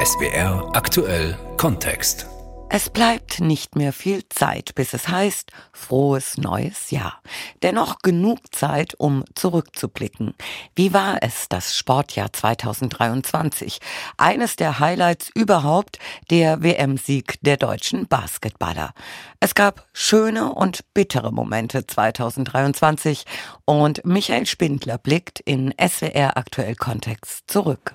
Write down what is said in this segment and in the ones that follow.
SBR aktuell Kontext. Es bleibt nicht mehr viel Zeit, bis es heißt frohes neues Jahr. Dennoch genug Zeit, um zurückzublicken. Wie war es, das Sportjahr 2023? Eines der Highlights überhaupt, der WM-Sieg der deutschen Basketballer. Es gab schöne und bittere Momente 2023 und Michael Spindler blickt in SWR aktuell Kontext zurück.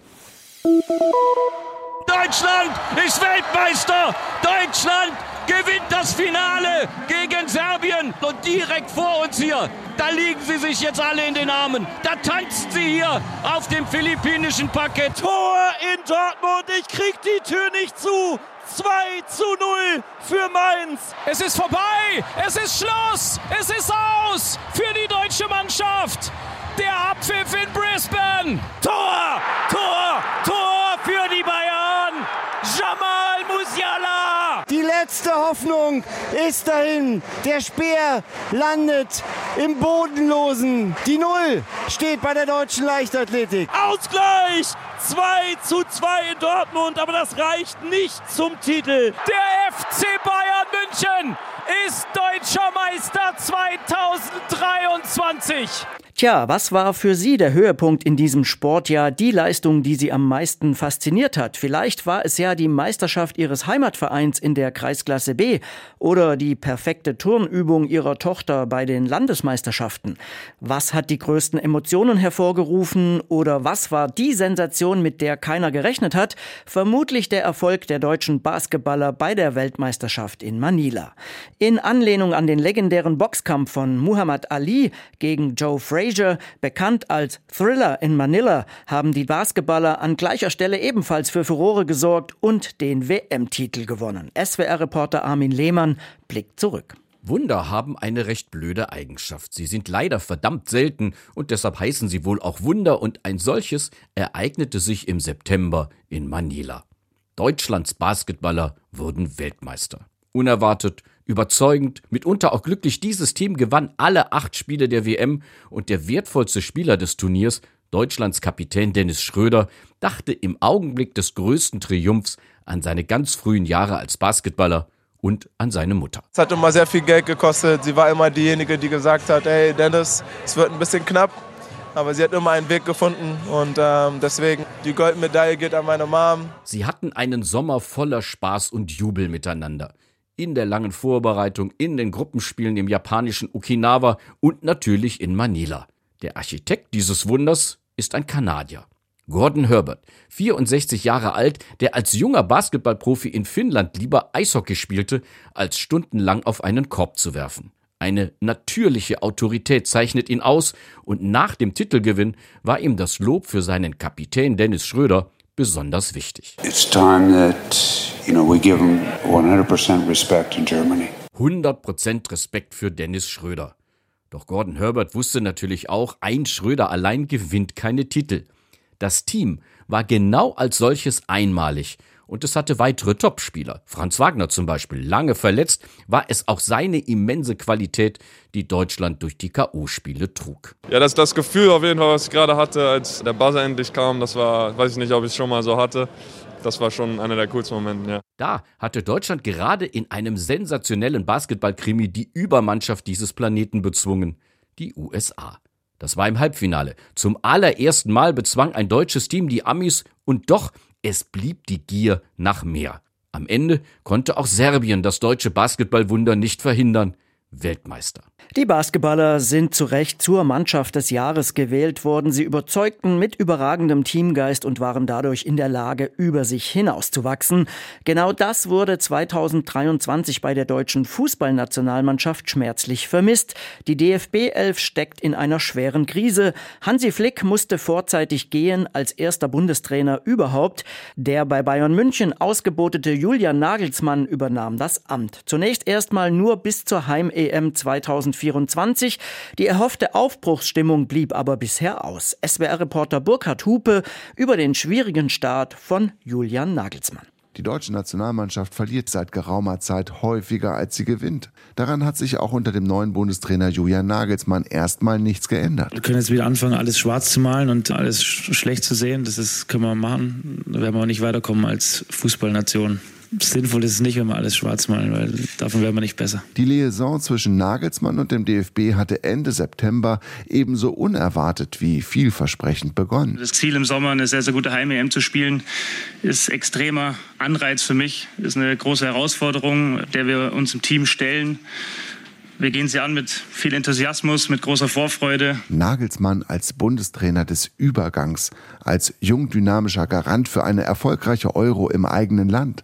Deutschland ist Weltmeister. Deutschland gewinnt das Finale gegen Serbien. Und direkt vor uns hier, da liegen sie sich jetzt alle in den Armen. Da tanzen sie hier auf dem philippinischen Parkett. Tor in Dortmund. Ich krieg die Tür nicht zu. 2 zu 0 für Mainz. Es ist vorbei. Es ist Schluss. Es ist aus für die deutsche Mannschaft. Der Abpfiff in Brisbane. Tor, Tor, Tor für die Bayern. Jamal Musiala. Die letzte Hoffnung ist dahin. Der Speer landet im Bodenlosen. Die Null steht bei der deutschen Leichtathletik. Ausgleich. 2 zu 2 in Dortmund, aber das reicht nicht zum Titel. Der FC Bayern München ist deutscher Meister 2023. Tja, was war für Sie der Höhepunkt in diesem Sportjahr, die Leistung, die Sie am meisten fasziniert hat? Vielleicht war es ja die Meisterschaft Ihres Heimatvereins in der Kreisklasse B oder die perfekte Turnübung Ihrer Tochter bei den Landesmeisterschaften. Was hat die größten Emotionen hervorgerufen oder was war die Sensation, mit der keiner gerechnet hat? Vermutlich der Erfolg der deutschen Basketballer bei der Weltmeisterschaft in Manila. In Anlehnung an den legendären Boxkampf von Muhammad Ali gegen Joe Frazier Frazier, bekannt als Thriller in Manila, haben die Basketballer an gleicher Stelle ebenfalls für Furore gesorgt und den WM-Titel gewonnen. SWR-Reporter Armin Lehmann blickt zurück. Wunder haben eine recht blöde Eigenschaft. Sie sind leider verdammt selten und deshalb heißen sie wohl auch Wunder und ein solches ereignete sich im September in Manila. Deutschlands Basketballer wurden Weltmeister. Unerwartet, überzeugend, mitunter auch glücklich, dieses Team gewann alle acht Spiele der WM und der wertvollste Spieler des Turniers, Deutschlands Kapitän Dennis Schröder, dachte im Augenblick des größten Triumphs an seine ganz frühen Jahre als Basketballer und an seine Mutter. Es hat immer sehr viel Geld gekostet. Sie war immer diejenige, die gesagt hat, hey Dennis, es wird ein bisschen knapp. Aber sie hat immer einen Weg gefunden und ähm, deswegen die Goldmedaille geht an meine Mom. Sie hatten einen Sommer voller Spaß und Jubel miteinander in der langen Vorbereitung, in den Gruppenspielen im japanischen Okinawa und natürlich in Manila. Der Architekt dieses Wunders ist ein Kanadier. Gordon Herbert, 64 Jahre alt, der als junger Basketballprofi in Finnland lieber Eishockey spielte, als stundenlang auf einen Korb zu werfen. Eine natürliche Autorität zeichnet ihn aus, und nach dem Titelgewinn war ihm das Lob für seinen Kapitän Dennis Schröder besonders wichtig. It's time that, you know, we give him 100% respect in Germany. 100% Respekt für Dennis Schröder. Doch Gordon Herbert wusste natürlich auch, ein Schröder allein gewinnt keine Titel. Das Team war genau als solches einmalig und es hatte weitere Topspieler. Franz Wagner zum Beispiel, lange verletzt, war es auch seine immense Qualität, die Deutschland durch die K.O.-Spiele trug. Ja, das, das Gefühl auf jeden Fall, was ich gerade hatte, als der Buzzer endlich kam, das war, weiß ich nicht, ob ich es schon mal so hatte. Das war schon einer der coolsten Momente, ja. Da hatte Deutschland gerade in einem sensationellen Basketballkrimi die Übermannschaft dieses Planeten bezwungen, die USA. Das war im Halbfinale. Zum allerersten Mal bezwang ein deutsches Team die Amis und doch es blieb die Gier nach mehr. Am Ende konnte auch Serbien das deutsche Basketballwunder nicht verhindern. Weltmeister. Die Basketballer sind zu Recht zur Mannschaft des Jahres gewählt worden. Sie überzeugten mit überragendem Teamgeist und waren dadurch in der Lage, über sich hinauszuwachsen. Genau das wurde 2023 bei der deutschen Fußballnationalmannschaft schmerzlich vermisst. Die DFB 11 steckt in einer schweren Krise. Hansi Flick musste vorzeitig gehen als erster Bundestrainer überhaupt. Der bei Bayern München ausgebotete Julian Nagelsmann übernahm das Amt. Zunächst erstmal nur bis zur Heim-EM 2024. 2024. Die erhoffte Aufbruchsstimmung blieb aber bisher aus. SWR-Reporter Burkhard Hupe über den schwierigen Start von Julian Nagelsmann. Die deutsche Nationalmannschaft verliert seit geraumer Zeit häufiger, als sie gewinnt. Daran hat sich auch unter dem neuen Bundestrainer Julian Nagelsmann erstmal nichts geändert. Wir können jetzt wieder anfangen, alles schwarz zu malen und alles schlecht zu sehen. Das ist, können wir machen. Da werden wir auch nicht weiterkommen als Fußballnation sinnvoll ist es nicht, wenn wir alles schwarz malen, weil davon werden wir nicht besser. Die Liaison zwischen Nagelsmann und dem DFB hatte Ende September ebenso unerwartet wie vielversprechend begonnen. Das Ziel im Sommer, eine sehr, sehr gute Heim-EM zu spielen, ist extremer Anreiz für mich, ist eine große Herausforderung, der wir uns im Team stellen. Wir gehen sie an mit viel Enthusiasmus, mit großer Vorfreude. Nagelsmann als Bundestrainer des Übergangs, als jung dynamischer Garant für eine erfolgreiche Euro im eigenen Land.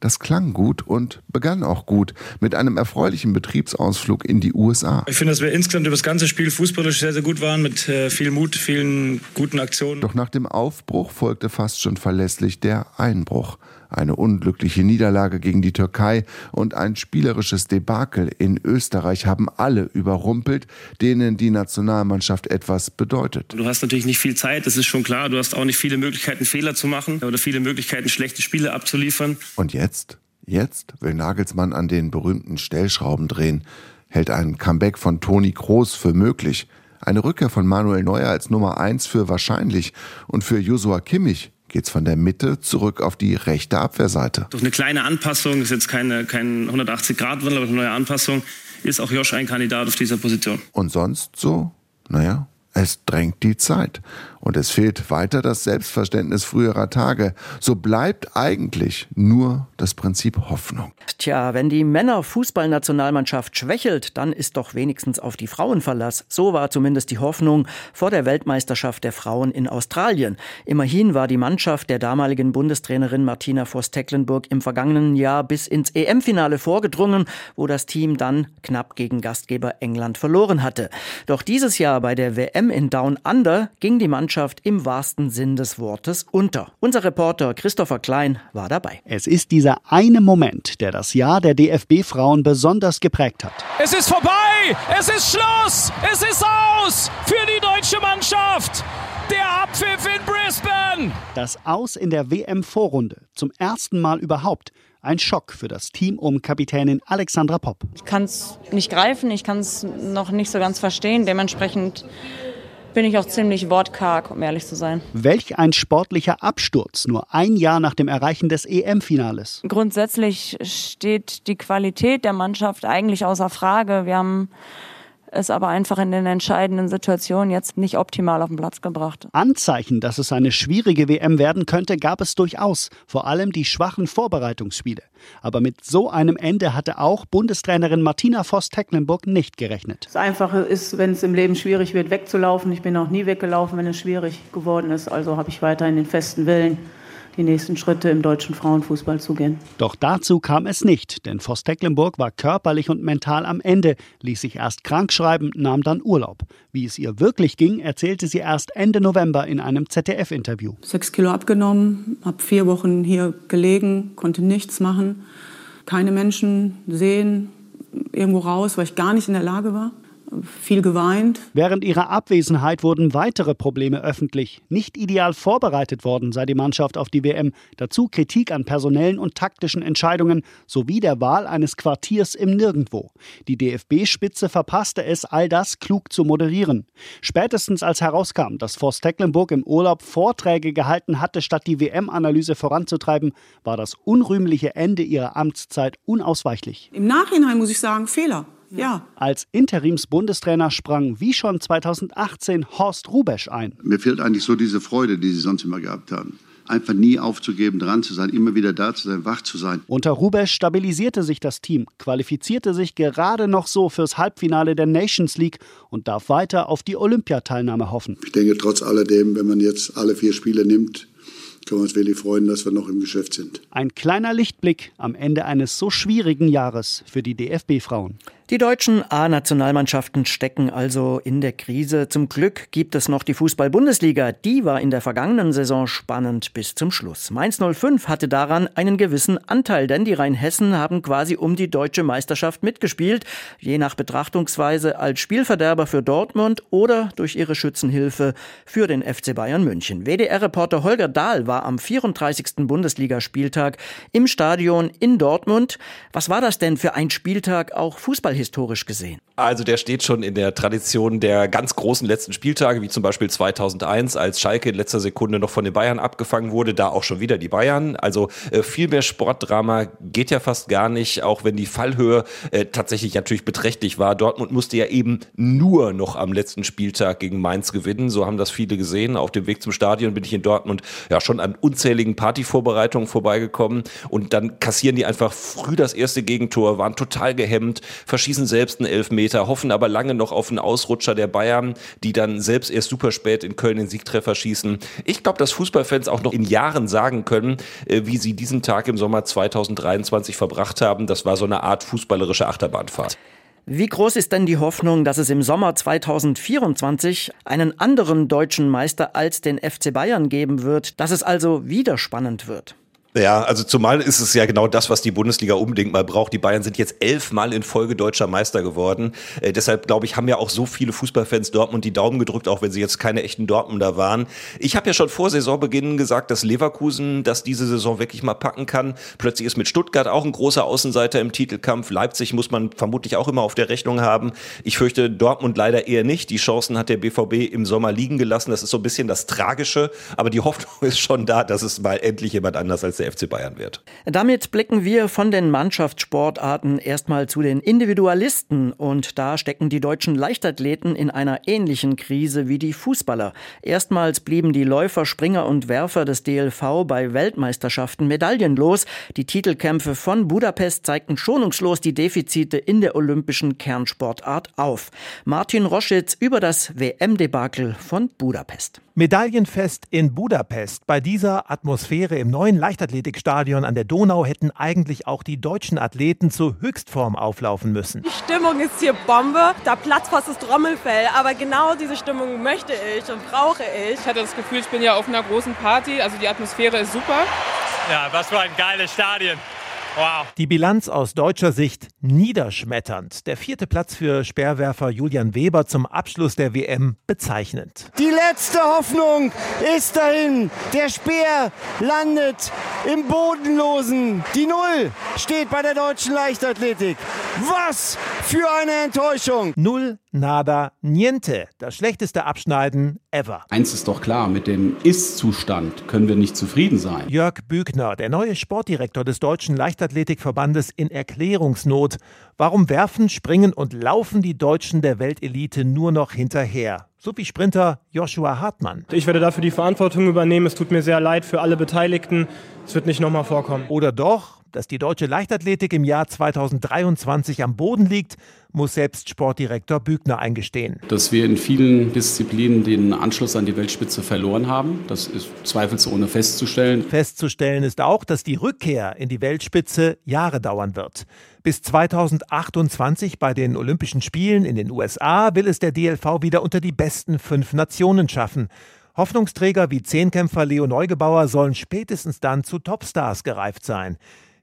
Das klang gut und begann auch gut mit einem erfreulichen Betriebsausflug in die USA. Ich finde, dass wir insgesamt über das ganze Spiel fußballisch sehr, sehr gut waren, mit äh, viel Mut, vielen guten Aktionen. Doch nach dem Aufbruch folgte fast schon verlässlich der Einbruch eine unglückliche Niederlage gegen die Türkei und ein spielerisches Debakel in Österreich haben alle überrumpelt, denen die Nationalmannschaft etwas bedeutet. Du hast natürlich nicht viel Zeit, das ist schon klar. Du hast auch nicht viele Möglichkeiten, Fehler zu machen oder viele Möglichkeiten, schlechte Spiele abzuliefern. Und jetzt? Jetzt will Nagelsmann an den berühmten Stellschrauben drehen, hält ein Comeback von Toni Kroos für möglich, eine Rückkehr von Manuel Neuer als Nummer eins für wahrscheinlich und für Josua Kimmich geht's von der Mitte zurück auf die rechte Abwehrseite. Durch eine kleine Anpassung, ist jetzt keine, kein 180-Grad-Wandel, aber eine neue Anpassung, ist auch Josh ein Kandidat auf dieser Position. Und sonst so? Naja, es drängt die Zeit. Und es fehlt weiter das Selbstverständnis früherer Tage. So bleibt eigentlich nur das Prinzip Hoffnung. Tja, wenn die Männer-Fußballnationalmannschaft schwächelt, dann ist doch wenigstens auf die Frauen Verlass. So war zumindest die Hoffnung vor der Weltmeisterschaft der Frauen in Australien. Immerhin war die Mannschaft der damaligen Bundestrainerin Martina Voss-Tecklenburg im vergangenen Jahr bis ins EM-Finale vorgedrungen, wo das Team dann knapp gegen Gastgeber England verloren hatte. Doch dieses Jahr bei der WM in Down Under ging die Mannschaft Mannschaft im wahrsten Sinn des Wortes unter. Unser Reporter Christopher Klein war dabei. Es ist dieser eine Moment, der das Jahr der DFB-Frauen besonders geprägt hat. Es ist vorbei! Es ist Schluss! Es ist aus für die deutsche Mannschaft! Der Abpfiff in Brisbane! Das Aus in der WM-Vorrunde. Zum ersten Mal überhaupt. Ein Schock für das Team um Kapitänin Alexandra Popp. Ich kann es nicht greifen, ich kann es noch nicht so ganz verstehen. Dementsprechend bin ich auch ziemlich wortkarg, um ehrlich zu sein. Welch ein sportlicher Absturz, nur ein Jahr nach dem Erreichen des EM-Finales. Grundsätzlich steht die Qualität der Mannschaft eigentlich außer Frage. Wir haben es aber einfach in den entscheidenden Situationen jetzt nicht optimal auf den Platz gebracht. Anzeichen, dass es eine schwierige WM werden könnte, gab es durchaus, vor allem die schwachen Vorbereitungsspiele. Aber mit so einem Ende hatte auch Bundestrainerin Martina Voss-Tecklenburg nicht gerechnet. Das Einfache ist, wenn es im Leben schwierig wird, wegzulaufen. Ich bin auch nie weggelaufen, wenn es schwierig geworden ist. Also habe ich weiterhin den festen Willen, die nächsten Schritte im deutschen Frauenfußball zu gehen. Doch dazu kam es nicht, denn Voss Tecklenburg war körperlich und mental am Ende, ließ sich erst krank schreiben, nahm dann Urlaub. Wie es ihr wirklich ging, erzählte sie erst Ende November in einem ZDF-Interview. Sechs Kilo abgenommen, habe vier Wochen hier gelegen, konnte nichts machen, keine Menschen sehen, irgendwo raus, weil ich gar nicht in der Lage war viel geweint. Während ihrer Abwesenheit wurden weitere Probleme öffentlich. Nicht ideal vorbereitet worden sei die Mannschaft auf die WM. Dazu Kritik an personellen und taktischen Entscheidungen sowie der Wahl eines Quartiers im Nirgendwo. Die DFB-Spitze verpasste es, all das klug zu moderieren. Spätestens als herauskam, dass Forst Tecklenburg im Urlaub Vorträge gehalten hatte, statt die WM-Analyse voranzutreiben, war das unrühmliche Ende ihrer Amtszeit unausweichlich. Im Nachhinein muss ich sagen, Fehler. Ja. Als Interimsbundestrainer sprang wie schon 2018 Horst Rubesch ein. Mir fehlt eigentlich so diese Freude, die sie sonst immer gehabt haben einfach nie aufzugeben, dran zu sein, immer wieder da zu sein, wach zu sein. Unter Rubesch stabilisierte sich das Team, qualifizierte sich gerade noch so fürs Halbfinale der Nations League und darf weiter auf die Olympiateilnahme hoffen. Ich denke, trotz alledem, wenn man jetzt alle vier Spiele nimmt, können wir uns wirklich freuen, dass wir noch im Geschäft sind. Ein kleiner Lichtblick am Ende eines so schwierigen Jahres für die DFB-Frauen. Die deutschen A-Nationalmannschaften stecken also in der Krise. Zum Glück gibt es noch die Fußball-Bundesliga. Die war in der vergangenen Saison spannend bis zum Schluss. Mainz 05 hatte daran einen gewissen Anteil, denn die Rheinhessen haben quasi um die deutsche Meisterschaft mitgespielt. Je nach Betrachtungsweise als Spielverderber für Dortmund oder durch ihre Schützenhilfe für den FC Bayern München. WDR-Reporter Holger Dahl war am 34. Bundesligaspieltag im Stadion in Dortmund. Was war das denn für ein Spieltag auch Fußball historisch gesehen? Also der steht schon in der Tradition der ganz großen letzten Spieltage, wie zum Beispiel 2001, als Schalke in letzter Sekunde noch von den Bayern abgefangen wurde, da auch schon wieder die Bayern. Also äh, viel mehr Sportdrama geht ja fast gar nicht, auch wenn die Fallhöhe äh, tatsächlich natürlich beträchtlich war. Dortmund musste ja eben nur noch am letzten Spieltag gegen Mainz gewinnen. So haben das viele gesehen. Auf dem Weg zum Stadion bin ich in Dortmund ja schon an unzähligen Partyvorbereitungen vorbeigekommen und dann kassieren die einfach früh das erste Gegentor, waren total gehemmt, schießen selbst einen Elfmeter, hoffen aber lange noch auf einen Ausrutscher der Bayern, die dann selbst erst super spät in Köln den Siegtreffer schießen. Ich glaube, dass Fußballfans auch noch in Jahren sagen können, äh, wie sie diesen Tag im Sommer 2023 verbracht haben. Das war so eine Art fußballerische Achterbahnfahrt. Wie groß ist denn die Hoffnung, dass es im Sommer 2024 einen anderen deutschen Meister als den FC Bayern geben wird, dass es also wieder spannend wird? Ja, also zumal ist es ja genau das, was die Bundesliga unbedingt mal braucht. Die Bayern sind jetzt elfmal in Folge deutscher Meister geworden. Äh, deshalb, glaube ich, haben ja auch so viele Fußballfans Dortmund die Daumen gedrückt, auch wenn sie jetzt keine echten Dortmunder waren. Ich habe ja schon vor Saisonbeginn gesagt, dass Leverkusen das diese Saison wirklich mal packen kann. Plötzlich ist mit Stuttgart auch ein großer Außenseiter im Titelkampf. Leipzig muss man vermutlich auch immer auf der Rechnung haben. Ich fürchte Dortmund leider eher nicht. Die Chancen hat der BVB im Sommer liegen gelassen. Das ist so ein bisschen das Tragische. Aber die Hoffnung ist schon da, dass es mal endlich jemand anders als der der FC Bayern wird. Damit blicken wir von den Mannschaftssportarten erstmal zu den Individualisten und da stecken die deutschen Leichtathleten in einer ähnlichen Krise wie die Fußballer. Erstmals blieben die Läufer, Springer und Werfer des DLV bei Weltmeisterschaften medaillenlos. Die Titelkämpfe von Budapest zeigten schonungslos die Defizite in der olympischen Kernsportart auf. Martin Roschitz über das WM-Debakel von Budapest. Medaillenfest in Budapest. Bei dieser Atmosphäre im neuen Leichtathletikstadion an der Donau hätten eigentlich auch die deutschen Athleten zur Höchstform auflaufen müssen. Die Stimmung ist hier Bombe, da platzt fast das Trommelfell, aber genau diese Stimmung möchte ich und brauche ich. Ich hatte das Gefühl, ich bin ja auf einer großen Party, also die Atmosphäre ist super. Ja, was für ein geiles Stadion. Wow. Die Bilanz aus deutscher Sicht niederschmetternd. Der vierte Platz für Speerwerfer Julian Weber zum Abschluss der WM bezeichnend. Die letzte Hoffnung ist dahin. Der Speer landet im Bodenlosen. Die Null steht bei der deutschen Leichtathletik. Was für eine Enttäuschung. Null, nada, niente. Das schlechteste Abschneiden ever. Eins ist doch klar, mit dem Ist-Zustand können wir nicht zufrieden sein. Jörg Bügner, der neue Sportdirektor des Deutschen Leichtathletikverbandes in Erklärungsnot. Warum werfen, springen und laufen die Deutschen der Weltelite nur noch hinterher? So wie Sprinter Joshua Hartmann. Ich werde dafür die Verantwortung übernehmen. Es tut mir sehr leid für alle Beteiligten. Es wird nicht nochmal vorkommen. Oder doch, dass die deutsche Leichtathletik im Jahr 2023 am Boden liegt, muss selbst Sportdirektor Bügner eingestehen. Dass wir in vielen Disziplinen den Anschluss an die Weltspitze verloren haben, das ist zweifelsohne festzustellen. Festzustellen ist auch, dass die Rückkehr in die Weltspitze Jahre dauern wird. Bis 2028 bei den Olympischen Spielen in den USA will es der DLV wieder unter die besten fünf Nationen schaffen. Hoffnungsträger wie Zehnkämpfer Leo Neugebauer sollen spätestens dann zu Topstars gereift sein.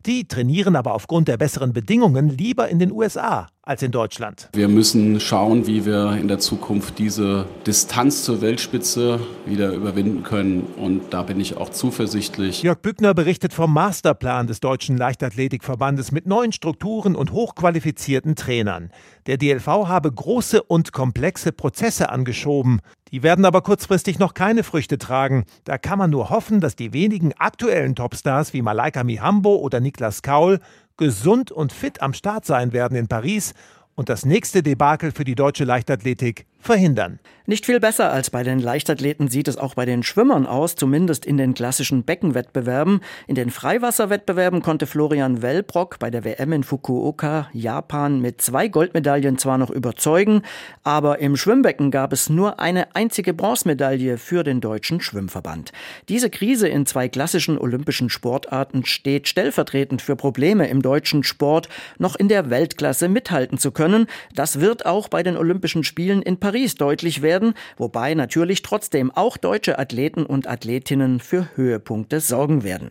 Die trainieren aber aufgrund der besseren Bedingungen lieber in den USA als in Deutschland. Wir müssen schauen, wie wir in der Zukunft diese Distanz zur Weltspitze wieder überwinden können. Und da bin ich auch zuversichtlich. Jörg Bückner berichtet vom Masterplan des Deutschen Leichtathletikverbandes mit neuen Strukturen und hochqualifizierten Trainern. Der DLV habe große und komplexe Prozesse angeschoben. Die werden aber kurzfristig noch keine Früchte tragen. Da kann man nur hoffen, dass die wenigen aktuellen Topstars wie Malaika Mihambo oder Niklas Kaul gesund und fit am Start sein werden in Paris. Und das nächste Debakel für die deutsche Leichtathletik verhindern. Nicht viel besser als bei den Leichtathleten sieht es auch bei den Schwimmern aus, zumindest in den klassischen Beckenwettbewerben. In den Freiwasserwettbewerben konnte Florian Wellbrock bei der WM in Fukuoka, Japan, mit zwei Goldmedaillen zwar noch überzeugen, aber im Schwimmbecken gab es nur eine einzige Bronzemedaille für den deutschen Schwimmverband. Diese Krise in zwei klassischen olympischen Sportarten steht stellvertretend für Probleme im deutschen Sport, noch in der Weltklasse mithalten zu können. Das wird auch bei den Olympischen Spielen in Paris deutlich werden werden, wobei natürlich trotzdem auch deutsche Athleten und Athletinnen für Höhepunkte sorgen werden.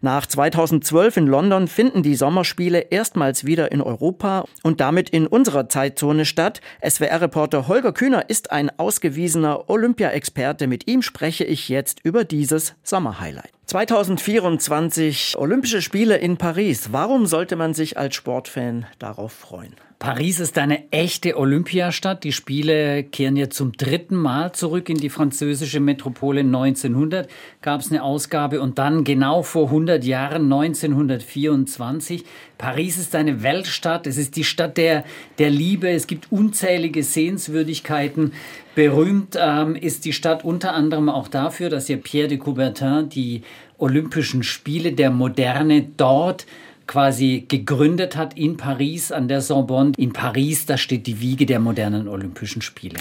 Nach 2012 in London finden die Sommerspiele erstmals wieder in Europa und damit in unserer Zeitzone statt. SWR-Reporter Holger Kühner ist ein ausgewiesener Olympia-Experte. Mit ihm spreche ich jetzt über dieses Sommerhighlight. 2024 Olympische Spiele in Paris. Warum sollte man sich als Sportfan darauf freuen? Paris ist eine echte Olympiastadt. Die Spiele kehren jetzt zum dritten Mal zurück in die französische Metropole. 1900 gab es eine Ausgabe und dann genau vor 100 Jahren, 1924. Paris ist eine Weltstadt. Es ist die Stadt der, der Liebe. Es gibt unzählige Sehenswürdigkeiten. Berühmt ähm, ist die Stadt unter anderem auch dafür, dass ja Pierre de Coubertin die Olympischen Spiele der Moderne dort quasi gegründet hat in Paris an der Sorbonne. In Paris, da steht die Wiege der modernen Olympischen Spiele.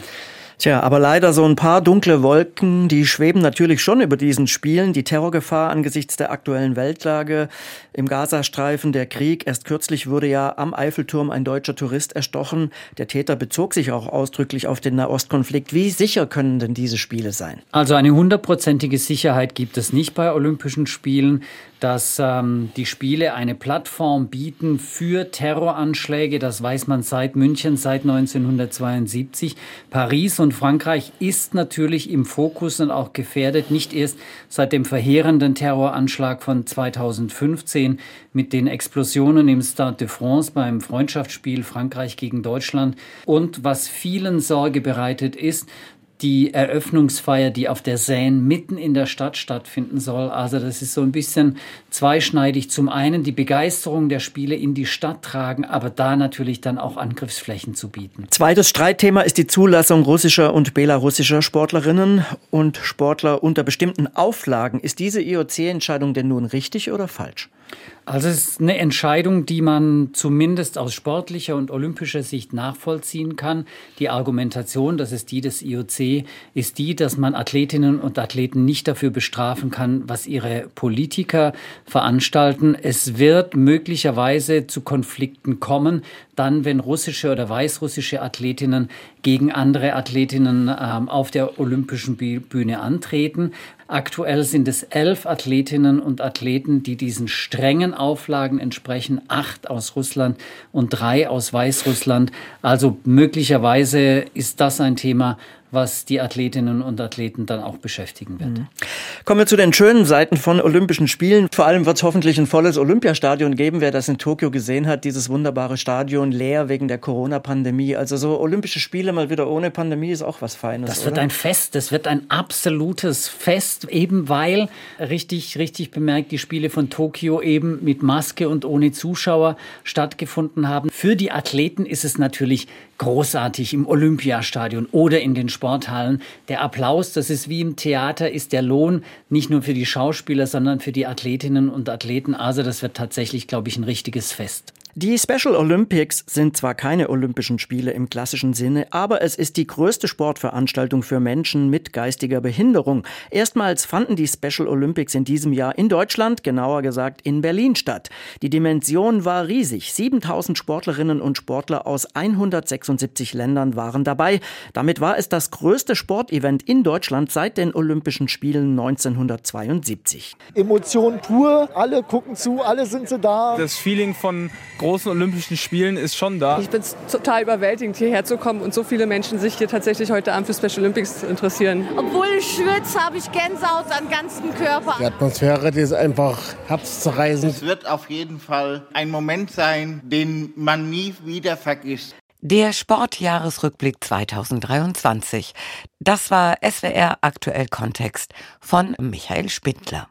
Tja, aber leider so ein paar dunkle Wolken, die schweben natürlich schon über diesen Spielen. Die Terrorgefahr angesichts der aktuellen Weltlage im Gazastreifen, der Krieg. Erst kürzlich wurde ja am Eiffelturm ein deutscher Tourist erstochen. Der Täter bezog sich auch ausdrücklich auf den Nahostkonflikt. Wie sicher können denn diese Spiele sein? Also eine hundertprozentige Sicherheit gibt es nicht bei Olympischen Spielen dass ähm, die Spiele eine Plattform bieten für Terroranschläge. Das weiß man seit München, seit 1972. Paris und Frankreich ist natürlich im Fokus und auch gefährdet, nicht erst seit dem verheerenden Terroranschlag von 2015 mit den Explosionen im Stade de France beim Freundschaftsspiel Frankreich gegen Deutschland. Und was vielen Sorge bereitet ist, die Eröffnungsfeier, die auf der Seine mitten in der Stadt stattfinden soll. Also das ist so ein bisschen zweischneidig. Zum einen die Begeisterung der Spiele in die Stadt tragen, aber da natürlich dann auch Angriffsflächen zu bieten. Zweites Streitthema ist die Zulassung russischer und belarussischer Sportlerinnen und Sportler unter bestimmten Auflagen. Ist diese IOC-Entscheidung denn nun richtig oder falsch? Also es ist eine Entscheidung, die man zumindest aus sportlicher und olympischer Sicht nachvollziehen kann. Die Argumentation, das ist die des IOC, ist die, dass man Athletinnen und Athleten nicht dafür bestrafen kann, was ihre Politiker veranstalten. Es wird möglicherweise zu Konflikten kommen, dann, wenn russische oder weißrussische Athletinnen gegen andere Athletinnen ähm, auf der olympischen Bühne antreten. Aktuell sind es elf Athletinnen und Athleten, die diesen strengen Auflagen entsprechen. Acht aus Russland und drei aus Weißrussland. Also möglicherweise ist das ein Thema, was die Athletinnen und Athleten dann auch beschäftigen wird. Mhm. Kommen wir zu den schönen Seiten von Olympischen Spielen. Vor allem wird es hoffentlich ein volles Olympiastadion geben. Wer das in Tokio gesehen hat, dieses wunderbare Stadion leer wegen der Corona-Pandemie. Also so Olympische Spiele mal wieder ohne Pandemie ist auch was Feines. Das wird oder? ein Fest. Das wird ein absolutes Fest, eben weil richtig, richtig bemerkt die Spiele von Tokio eben mit Maske und ohne Zuschauer stattgefunden haben. Für die Athleten ist es natürlich großartig im Olympiastadion oder in den Sporthallen. Der Applaus, das ist wie im Theater, ist der Lohn nicht nur für die Schauspieler, sondern für die Athletinnen und Athleten. Also das wird tatsächlich, glaube ich, ein richtiges Fest. Die Special Olympics sind zwar keine Olympischen Spiele im klassischen Sinne, aber es ist die größte Sportveranstaltung für Menschen mit geistiger Behinderung. Erstmals fanden die Special Olympics in diesem Jahr in Deutschland, genauer gesagt in Berlin statt. Die Dimension war riesig. 7000 Sportlerinnen und Sportler aus 176 Ländern waren dabei. Damit war es das größte Sportevent in Deutschland seit den Olympischen Spielen 1972. Emotion pur, alle gucken zu, alle sind sie da. Das Feeling von großen Olympischen Spielen ist schon da. Ich bin total überwältigend, hierher zu kommen und so viele Menschen sich hier tatsächlich heute Abend für Special Olympics interessieren. Obwohl ich schwitze, habe ich Gänsehaut am ganzen Körper. Die Atmosphäre die ist einfach herzzerreißend. Es wird auf jeden Fall ein Moment sein, den man nie wieder vergisst. Der Sportjahresrückblick 2023. Das war SWR Aktuell Kontext von Michael Spindler.